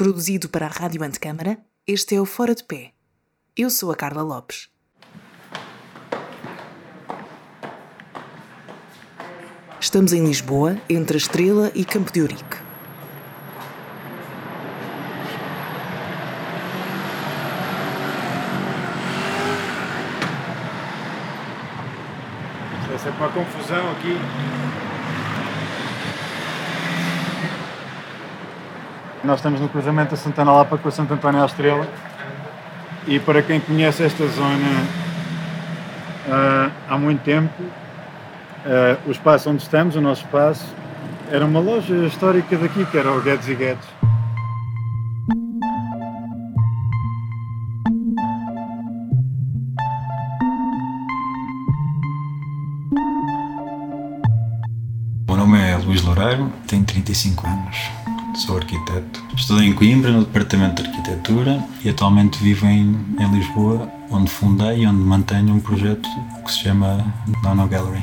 Produzido para a Rádio Antecâmara, este é o Fora de Pé. Eu sou a Carla Lopes. Estamos em Lisboa, entre a Estrela e Campo de Ourique. Essa é para a confusão aqui. Nós estamos no cruzamento da Santana Lapa com a Santo António à Estrela e para quem conhece esta zona uh, há muito tempo, uh, o espaço onde estamos, o nosso espaço, era uma loja histórica daqui que era o Guedes e Guedes. O meu nome é Luís Loureiro, tenho 35 anos, sou arquiteto. Estudei em Coimbra, no Departamento de Arquitetura, e atualmente vivo em, em Lisboa, onde fundei e onde mantenho um projeto que se chama Nono Gallery.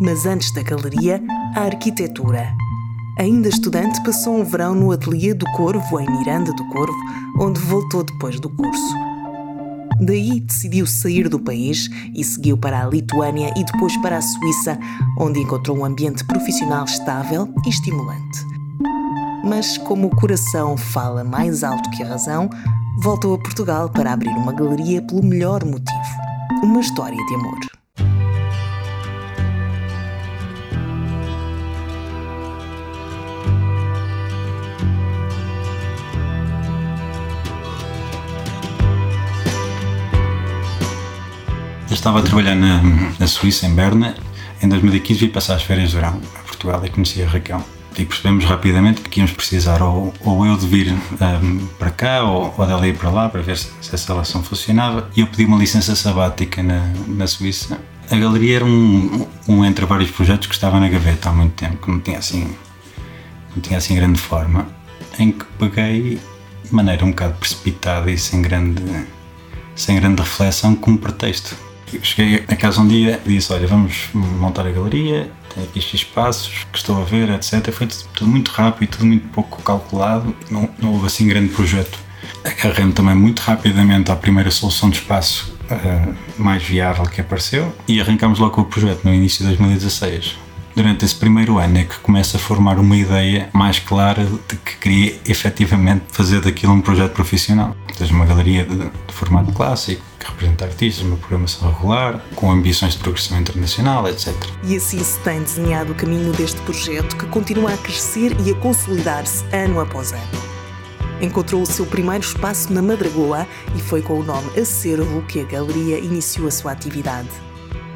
Mas antes da galeria, a arquitetura. Ainda estudante, passou um verão no Ateliê do Corvo, em Miranda do Corvo, onde voltou depois do curso. Daí decidiu sair do país e seguiu para a Lituânia e depois para a Suíça, onde encontrou um ambiente profissional estável e estimulante. Mas, como o coração fala mais alto que a razão, voltou a Portugal para abrir uma galeria pelo melhor motivo: uma história de amor. Estava a trabalhar na, na Suíça, em Berna. Em 2015 vim passar as férias de verão a Portugal e conheci a Raquel. E percebemos rapidamente que íamos precisar ou, ou eu de vir um, para cá ou, ou dela ir para lá para ver se, se essa relação funcionava. E eu pedi uma licença sabática na, na Suíça. A galeria era um, um entre vários projetos que estava na gaveta há muito tempo, que não tinha assim, não tinha assim grande forma, em que peguei de maneira um bocado precipitada e sem grande, sem grande reflexão como pretexto. Cheguei a casa um dia e disse: Olha, vamos montar a galeria, tem aqui estes espaços que estou a ver, etc. Foi tudo muito rápido, tudo muito pouco calculado, não, não houve assim grande projeto. Agarrei-me também muito rapidamente à primeira solução de espaço uh, mais viável que apareceu e arrancámos logo o projeto no início de 2016 durante esse primeiro ano é que começa a formar uma ideia mais clara de que queria efetivamente fazer daquilo um projeto profissional. Tens uma galeria de, de formato clássico, que representa artistas, uma programação regular, com ambições de progressão internacional, etc. E assim se tem desenhado o caminho deste projeto que continua a crescer e a consolidar-se ano após ano. Encontrou o seu primeiro espaço na Madragoa e foi com o nome Acervo que a galeria iniciou a sua atividade.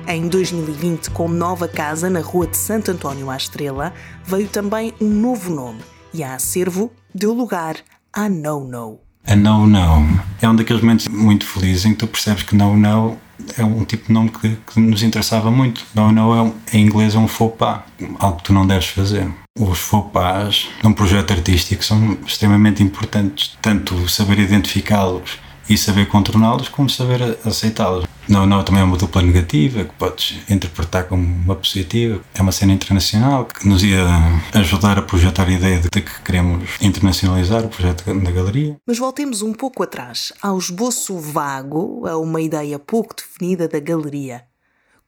Em 2020, com nova casa na Rua de Santo António à Estrela, veio também um novo nome e a Acervo deu lugar a No No. A No No é um daqueles momentos muito felizes em que tu percebes que No No é um tipo de nome que, que nos interessava muito. No No é, em inglês é um faux pas, algo que tu não deves fazer. Os faux pas num projeto artístico são extremamente importantes, tanto saber identificá-los e saber contorná-los como saber aceitá-los. Não, não, também é uma dupla negativa que podes interpretar como uma positiva. É uma cena internacional que nos ia ajudar a projetar a ideia de que queremos internacionalizar o projeto da galeria. Mas voltemos um pouco atrás, ao esboço vago, a uma ideia pouco definida da galeria.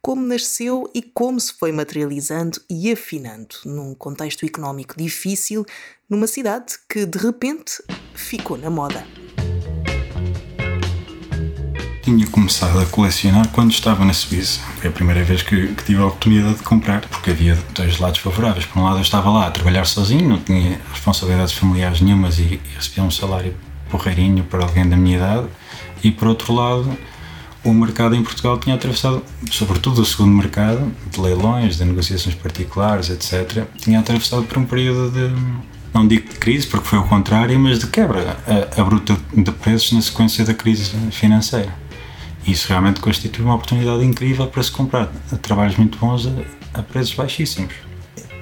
Como nasceu e como se foi materializando e afinando num contexto económico difícil, numa cidade que de repente ficou na moda tinha começado a colecionar quando estava na Suíça. Foi a primeira vez que, que, tive a oportunidade de comprar, porque havia dois lados favoráveis. Por um lado, eu estava lá a trabalhar sozinho, não tinha responsabilidades familiares nenhumas e, recebia um salário porreirinho para alguém da minha idade. E por outro lado, o mercado em Portugal tinha atravessado, sobretudo o segundo mercado, de leilões, de negociações particulares, etc., tinha atravessado por um período de não digo de crise, porque foi o contrário, mas de quebra abrupta de preços na sequência da crise financeira. Isso realmente constitui uma oportunidade incrível para se comprar trabalhos muito bons a, a preços baixíssimos.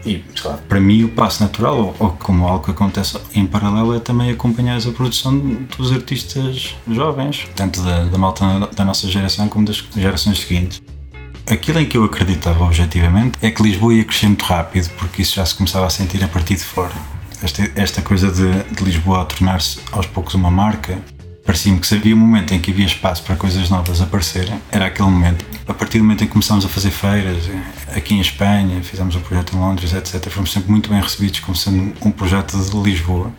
E, claro, para mim, o passo natural, ou, ou, como algo que acontece em paralelo, é também acompanhar a produção dos artistas jovens, tanto da, da malta da nossa geração como das gerações seguintes. Aquilo em que eu acreditava objetivamente é que Lisboa ia crescer muito rápido, porque isso já se começava a sentir a partir de fora. Esta, esta coisa de, de Lisboa a tornar-se aos poucos uma marca, parecia-me que havia um momento em que havia espaço para coisas novas aparecerem, era aquele momento. A partir do momento em que começámos a fazer feiras, eh, aqui em Espanha, fizemos um projeto em Londres, etc., fomos sempre muito bem recebidos como sendo um projeto de Lisboa,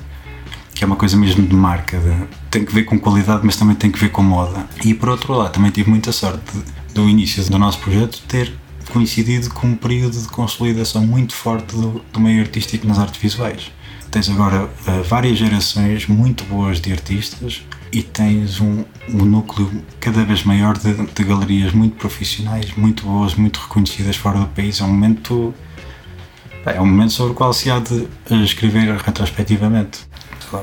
que é uma coisa mesmo de marca, de, tem que ver com qualidade, mas também tem que ver com moda. E por outro lado, também tive muita sorte de, do início do nosso projeto ter coincidido com um período de consolidação muito forte do, do meio artístico nas artes visuais. Tens agora uh, várias gerações muito boas de artistas e tens um, um núcleo cada vez maior de, de, galerias muito profissionais, muito boas, muito reconhecidas fora do país. É um momento, é um momento sobre o qual se há de escrever retrospectivamente.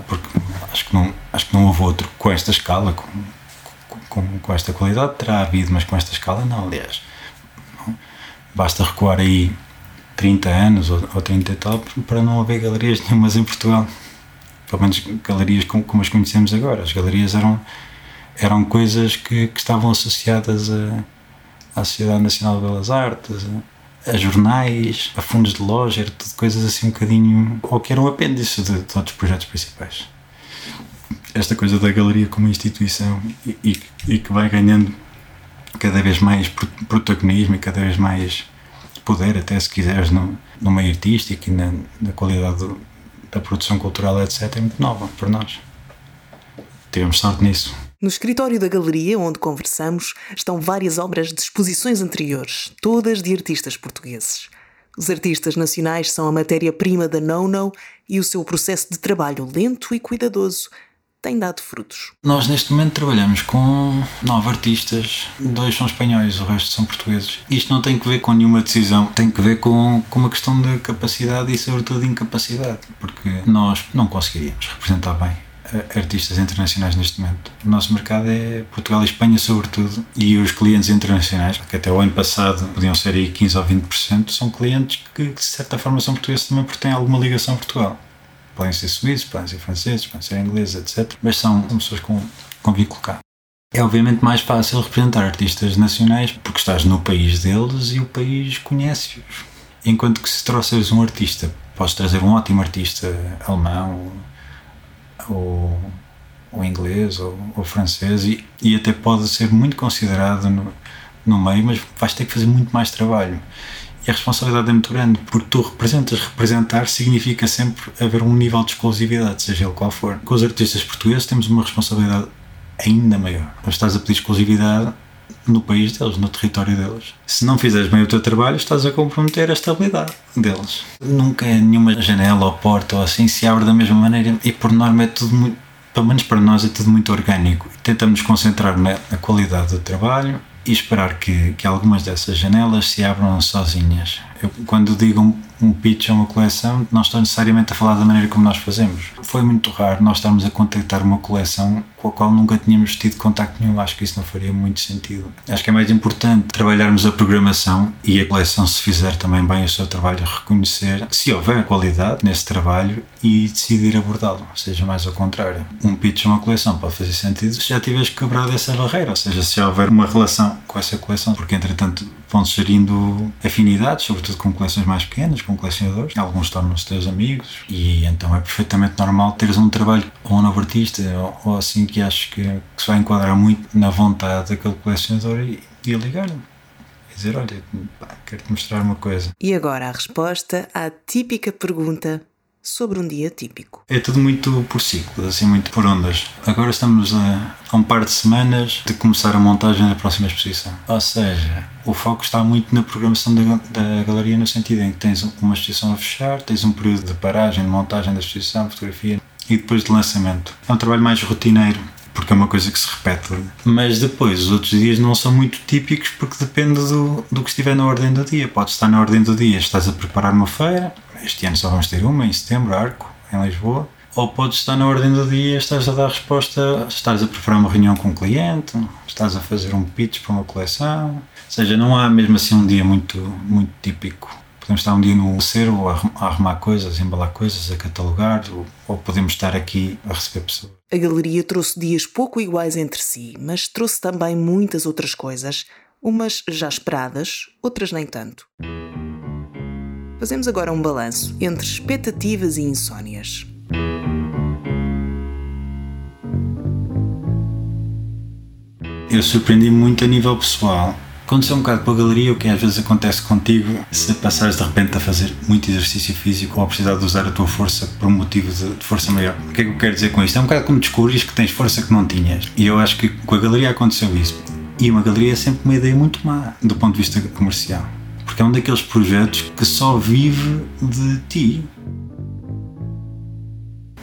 Porque acho que não, acho que não houve outro com esta escala, com, com, com esta qualidade. Terá havido, mas com esta escala não, aliás. Basta recuar aí 30 anos ou, ou 30 e tal para não haver galerias nenhumas em Portugal pelo menos galerias como, como as conhecemos agora. As galerias eram, eram coisas que, que estavam associadas a, à Sociedade Nacional de Belas Artes, a, a, jornais, a fundos de loja, era tudo coisas assim um bocadinho. ou que eram apêndices de, de outros projetos principais. Esta coisa da galeria como instituição e, e, e que vai ganhando cada vez mais protagonismo e cada vez mais poder, até se quiseres, no, no meio artístico e na, na qualidade do, da produção cultural, etc., é muito nova para nós. Tivemos sorte nisso. No escritório da galeria onde conversamos estão várias obras de exposições anteriores, todas de artistas portugueses. Os artistas nacionais são a matéria-prima da No-No e o seu processo de trabalho lento e cuidadoso tem dado frutos. Nós neste momento trabalhamos com nove artistas, dois são espanhóis, o resto são portugueses. Isto não tem que ver com nenhuma decisão, tem que ver com, com uma questão de capacidade e sobretudo de incapacidade, porque nós não conseguiríamos representar bem eh, artistas internacionais neste momento. O nosso mercado é Portugal e Espanha, sobretudo, e os clientes internacionais, que até o ano passado podiam ser aí 15 ou 20%, são clientes que, de certa forma, são portugueses também porque têm alguma ligação a Portugal podem ser suíços, podem ser franceses, podem ser ingleses, etc. Mas são pessoas com, com vínculo cá. É obviamente mais fácil representar artistas nacionais porque estás no país deles e o país conhece-os. Enquanto que se trouxeres um artista, podes trazer um ótimo artista alemão ou, ou inglês ou, ou francês e, e, até pode ser muito considerado no, no meio, mas vais ter que fazer muito mais trabalho. E a responsabilidade é muito grande, porque tu representas. Representar significa sempre haver um nível de exclusividade, seja ele qual for. Com os artistas portugueses temos uma responsabilidade ainda maior. Estás a pedir exclusividade no país deles, no território deles. Se não fizeres bem o teu trabalho, estás a comprometer a estabilidade deles. Nunca nenhuma janela ou porta ou assim se abre da mesma maneira e por norma é tudo muito, pelo menos para nós é tudo muito orgânico. Tentamos nos concentrar na, na qualidade do trabalho, e esperar que, que algumas dessas janelas se abram sozinhas. Eu, quando digo um, um pitch a uma coleção, não estou necessariamente a falar da maneira como nós fazemos. Foi muito raro nós estarmos a contactar uma coleção com a qual nunca tínhamos tido contacto nenhum. Acho que isso não faria muito sentido. Acho que é mais importante trabalharmos a programação e a coleção, se fizer também bem o seu trabalho, reconhecer se houver qualidade nesse trabalho e decidir abordá-lo, seja mais ao contrário. Um pitch a uma coleção pode fazer sentido se já tiveres quebrado essa barreira, ou seja, se houver uma relação com essa coleção, porque entretanto vão gerindo afinidades, sobretudo com coleções mais pequenas, com colecionadores. Alguns tornam-se teus amigos e então é perfeitamente normal teres um trabalho ou um novo artista ou, ou assim que acho que, que, se vai enquadrar muito na vontade daquele colecionador e, e ligar-lhe. Dizer, olha, quero-te mostrar uma coisa. E agora a resposta à típica pergunta sobre um dia típico. É tudo muito por ciclos, assim, muito por ondas. Agora estamos a, a, um par de semanas de começar a montagem da próxima exposição. Ou seja, o foco está muito na programação da, da galeria, no sentido em que tens uma exposição a fechar, tens um período de paragem, de montagem da exposição, fotografia e depois de lançamento. É um trabalho mais rotineiro porque é uma coisa que se repete. Mas depois, os outros dias não são muito típicos porque depende do, do que estiver na ordem do dia. Pode estar na ordem do dia, estás a preparar uma feira, este ano só vamos ter uma, em setembro, Arco, em Lisboa. Ou podes estar na ordem do dia, estás a dar resposta, estás a preparar uma reunião com um cliente, estás a fazer um pitch para uma coleção. Ou seja, não há mesmo assim um dia muito, muito típico Podemos estar um dia no cervo a arrumar coisas, a embalar coisas, a catalogar, ou, ou podemos estar aqui a receber pessoas. A galeria trouxe dias pouco iguais entre si, mas trouxe também muitas outras coisas, umas já esperadas, outras nem tanto. Fazemos agora um balanço entre expectativas e insónias. Eu surpreendi muito a nível pessoal Aconteceu um bocado a galeria o que às vezes acontece contigo se passares de repente a fazer muito exercício físico ou a precisar de usar a tua força por um motivo de, de, força maior. O que é que eu quero dizer com isto? É um bocado como descobris que tens força que não tinhas. E eu acho que com a galeria aconteceu isso. E uma galeria é sempre uma ideia muito má do ponto de vista comercial. Porque é um daqueles projetos que só vive de ti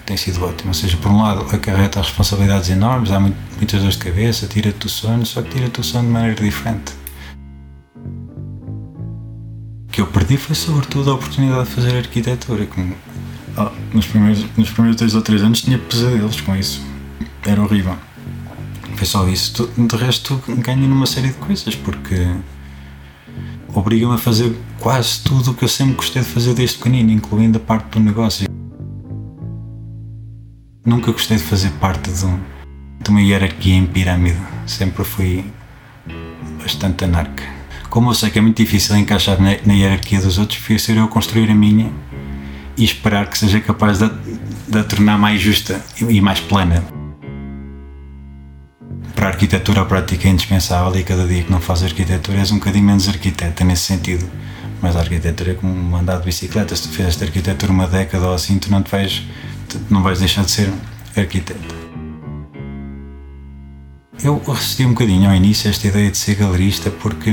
tem sido ótimo. Ou seja, por um lado, acarreta responsabilidades enormes, há muitas dores de cabeça, tira-te do sono, só que tira-te o sono de maneira diferente que eu perdi foi sobretudo a oportunidade de fazer arquitetura. Com, oh, nos, primeiros, nos primeiros dois ou três anos tinha pesadelos com isso. Era horrível. Foi só isso. De resto, ganho numa série de coisas, porque obriga-me a fazer quase tudo o que eu sempre gostei de fazer desde pequenino, incluindo a parte do negócio. Nunca gostei de fazer parte de, um, de uma hierarquia em pirâmide. Sempre fui bastante anarca como eu sei que é muito difícil encaixar na, na hierarquia dos outros, prefiro ser eu a construir a minha e esperar que seja capaz de, de a tornar mais justa e mais plana. Para a arquitetura, a prática é indispensável e cada dia que não faz arquitetura és um bocadinho menos arquiteta nesse sentido. Mas a arquitetura é como andar de bicicleta. Se tu fizeste arquitetura uma década ou assim, tu não, te vais, tu não vais deixar de ser arquiteto. Eu resisti um bocadinho ao início a esta ideia de ser galerista porque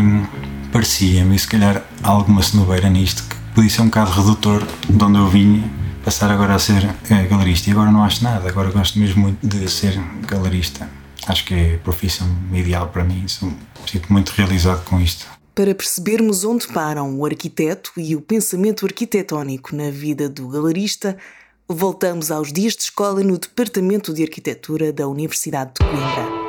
parecia-me, se calhar alguma cenobeira nisto, que podia ser um bocado redutor de onde eu vinha, passar agora a ser é, galerista. E agora não acho nada, agora gosto mesmo muito de ser galerista. Acho que é a profissão ideal para mim, sinto muito realizado com isto. Para percebermos onde param o arquiteto e o pensamento arquitetónico na vida do galerista, voltamos aos dias de escola no Departamento de Arquitetura da Universidade de Coimbra.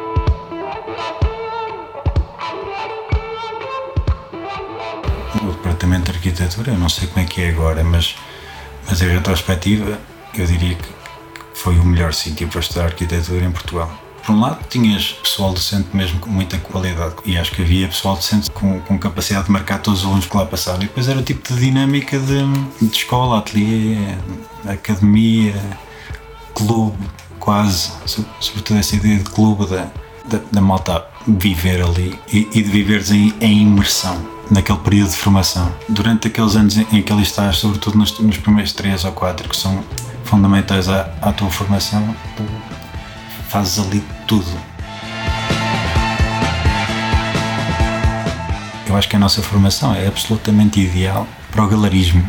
o departamento de arquitetura, eu não sei como é que é agora, mas, mas em retrospectiva eu diria que foi o melhor sítio para estudar arquitetura em Portugal. Por um lado, tinhas pessoal docente mesmo com muita qualidade e acho que havia pessoal docente com, com capacidade de marcar todos os alunos que lá passaram. E depois era o tipo de dinâmica de, de escola, ateliê, academia, clube, quase, sobretudo essa ideia de clube da, da, da malta viver ali e, e de viveres em, em imersão naquele período de formação. Durante aqueles anos em que ali estás, sobretudo nos, nos primeiros três ou quatro, que são fundamentais à, à tua formação, fazes ali tudo. Eu acho que a nossa formação é absolutamente ideal para o galerismo.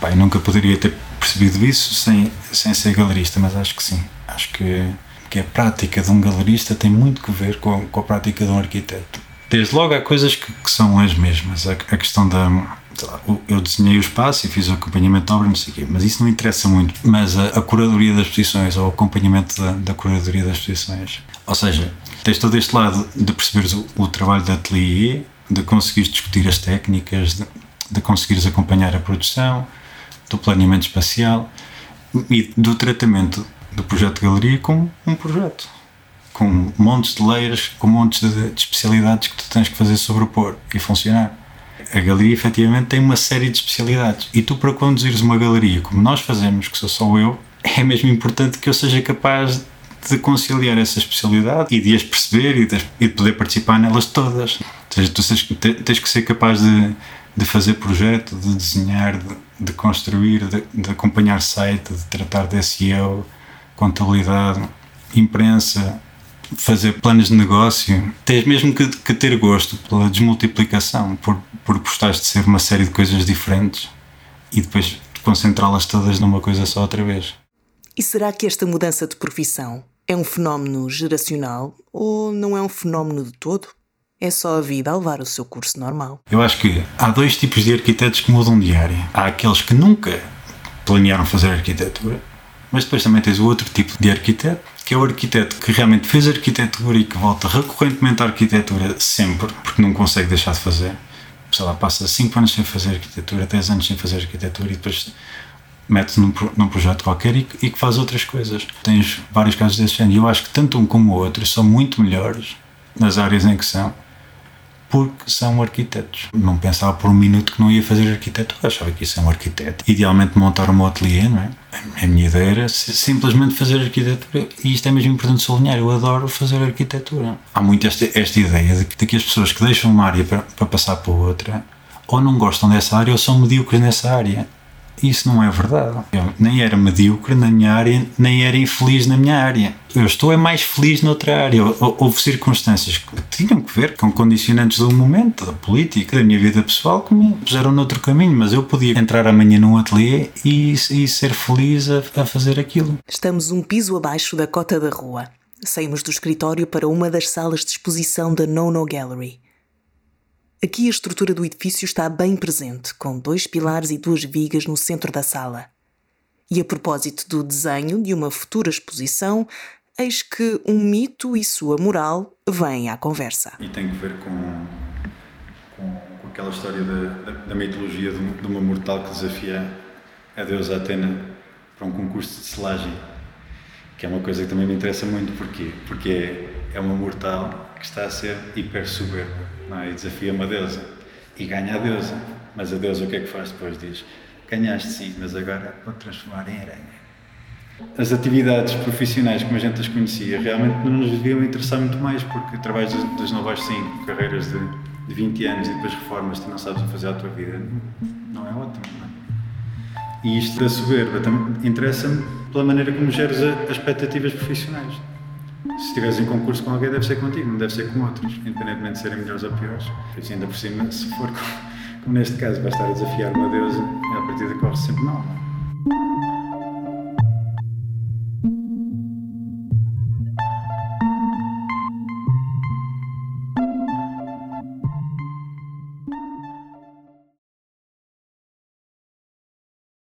Pai, nunca poderia ter percebido isso sem, sem ser galerista, mas acho que sim. Acho que, que a prática de um galerista tem muito que ver com, com a prática de um arquiteto Desde logo há coisas que, que são as mesmas. A, a questão da. Eu desenhei o espaço e fiz o acompanhamento de obra, não sei o quê, mas isso não interessa muito. Mas a, a curadoria das exposições ou o acompanhamento da, da curadoria das exposições. Ou seja, tens todo este lado de perceberes o, o trabalho de ateliê, de conseguires discutir as técnicas, de, de conseguires acompanhar a produção, do planeamento espacial e do tratamento do projeto de galeria como um projeto com montes de layers, com montes de, de especialidades que tu tens que fazer sobrepor e funcionar. A galeria efetivamente tem uma série de especialidades e tu para conduzires uma galeria como nós fazemos, que sou só eu, é mesmo importante que eu seja capaz de conciliar essa especialidade e de as perceber e de, e de poder participar nelas todas. Ou seja, tu tens, tens que ser capaz de, de fazer projeto, de desenhar, de, de construir, de, de, acompanhar site, de tratar de SEO, contabilidade, imprensa, fazer planos de negócio, tens mesmo que, que ter gosto pela desmultiplicação, por, por gostares de ser uma série de coisas diferentes e depois concentrá-las todas numa coisa só outra vez. E será que esta mudança de profissão é um fenómeno geracional ou não é um fenómeno de todo? É só a vida a levar o seu curso normal. Eu acho que há dois tipos de arquitetos que mudam de área. Há aqueles que nunca planearam fazer arquitetura, mas depois também tens o outro tipo de arquiteto que é o arquiteto que realmente fez arquitetura e que volta recorrentemente à arquitetura sempre, porque não consegue deixar de fazer. sei lá, passa 5 anos sem fazer arquitetura, 10 anos sem fazer arquitetura e depois mete-se num, num, projeto qualquer e, e, que faz outras coisas. Tens vários casos desse género e eu acho que tanto um como o outro são muito melhores nas áreas em que são porque são arquitetos. Não pensava por um minuto que não ia fazer arquitetura, achava que ia ser um arquiteto. Idealmente montar um ateliê, não é? A minha ideia era simplesmente fazer arquitetura e isto é mesmo importante sublinhar, eu adoro fazer arquitetura. Há muito esta, esta ideia de que, de que as pessoas que deixam uma área para, para passar para outra ou não gostam dessa área ou são medíocres nessa área. Isso não é verdade. Eu nem era medíocre na minha área, nem era infeliz na minha área. Eu estou é mais feliz noutra área. Houve circunstâncias que tinham que ver com condicionantes do momento, da política, da minha vida pessoal, que me puseram noutro caminho, mas eu podia entrar amanhã num ateliê e, e ser feliz a, a fazer aquilo. Estamos um piso abaixo da cota da rua. Saímos do escritório para uma das salas de exposição da Nono Gallery. Aqui a estrutura do edifício está bem presente, com dois pilares e duas vigas no centro da sala. E a propósito do desenho de uma futura exposição, eis que um mito e sua moral vêm à conversa. E tem que ver com, com, com aquela história da, da, da mitologia de, de, uma mortal que desafia a deusa Atena para um concurso de selagem, que é uma coisa que também me interessa muito. Porquê? Porque é, é uma mortal que está a ser hiper soberba é? e desafia uma deusa e ganha a deusa. Mas a deusa o que é que faz depois? Diz: Ganhaste sim, mas agora vou transformar em aranha. As atividades profissionais como a gente as conhecia realmente não nos deviam interessar muito mais, porque através das novas 5 carreiras de, de 20 anos e depois reformas que não sabes fazer a tua vida, não é ótimo. Não é? E isto da soberba interessa-me pela maneira como geres as expectativas profissionais se estiveres em concurso com alguém, deve ser contigo, não deve ser com outros, independentemente de serem melhores ou piores. Porque ainda por cima, se for como neste caso, vai estar a desafiar uma deusa, a partida corre sempre mal. Não?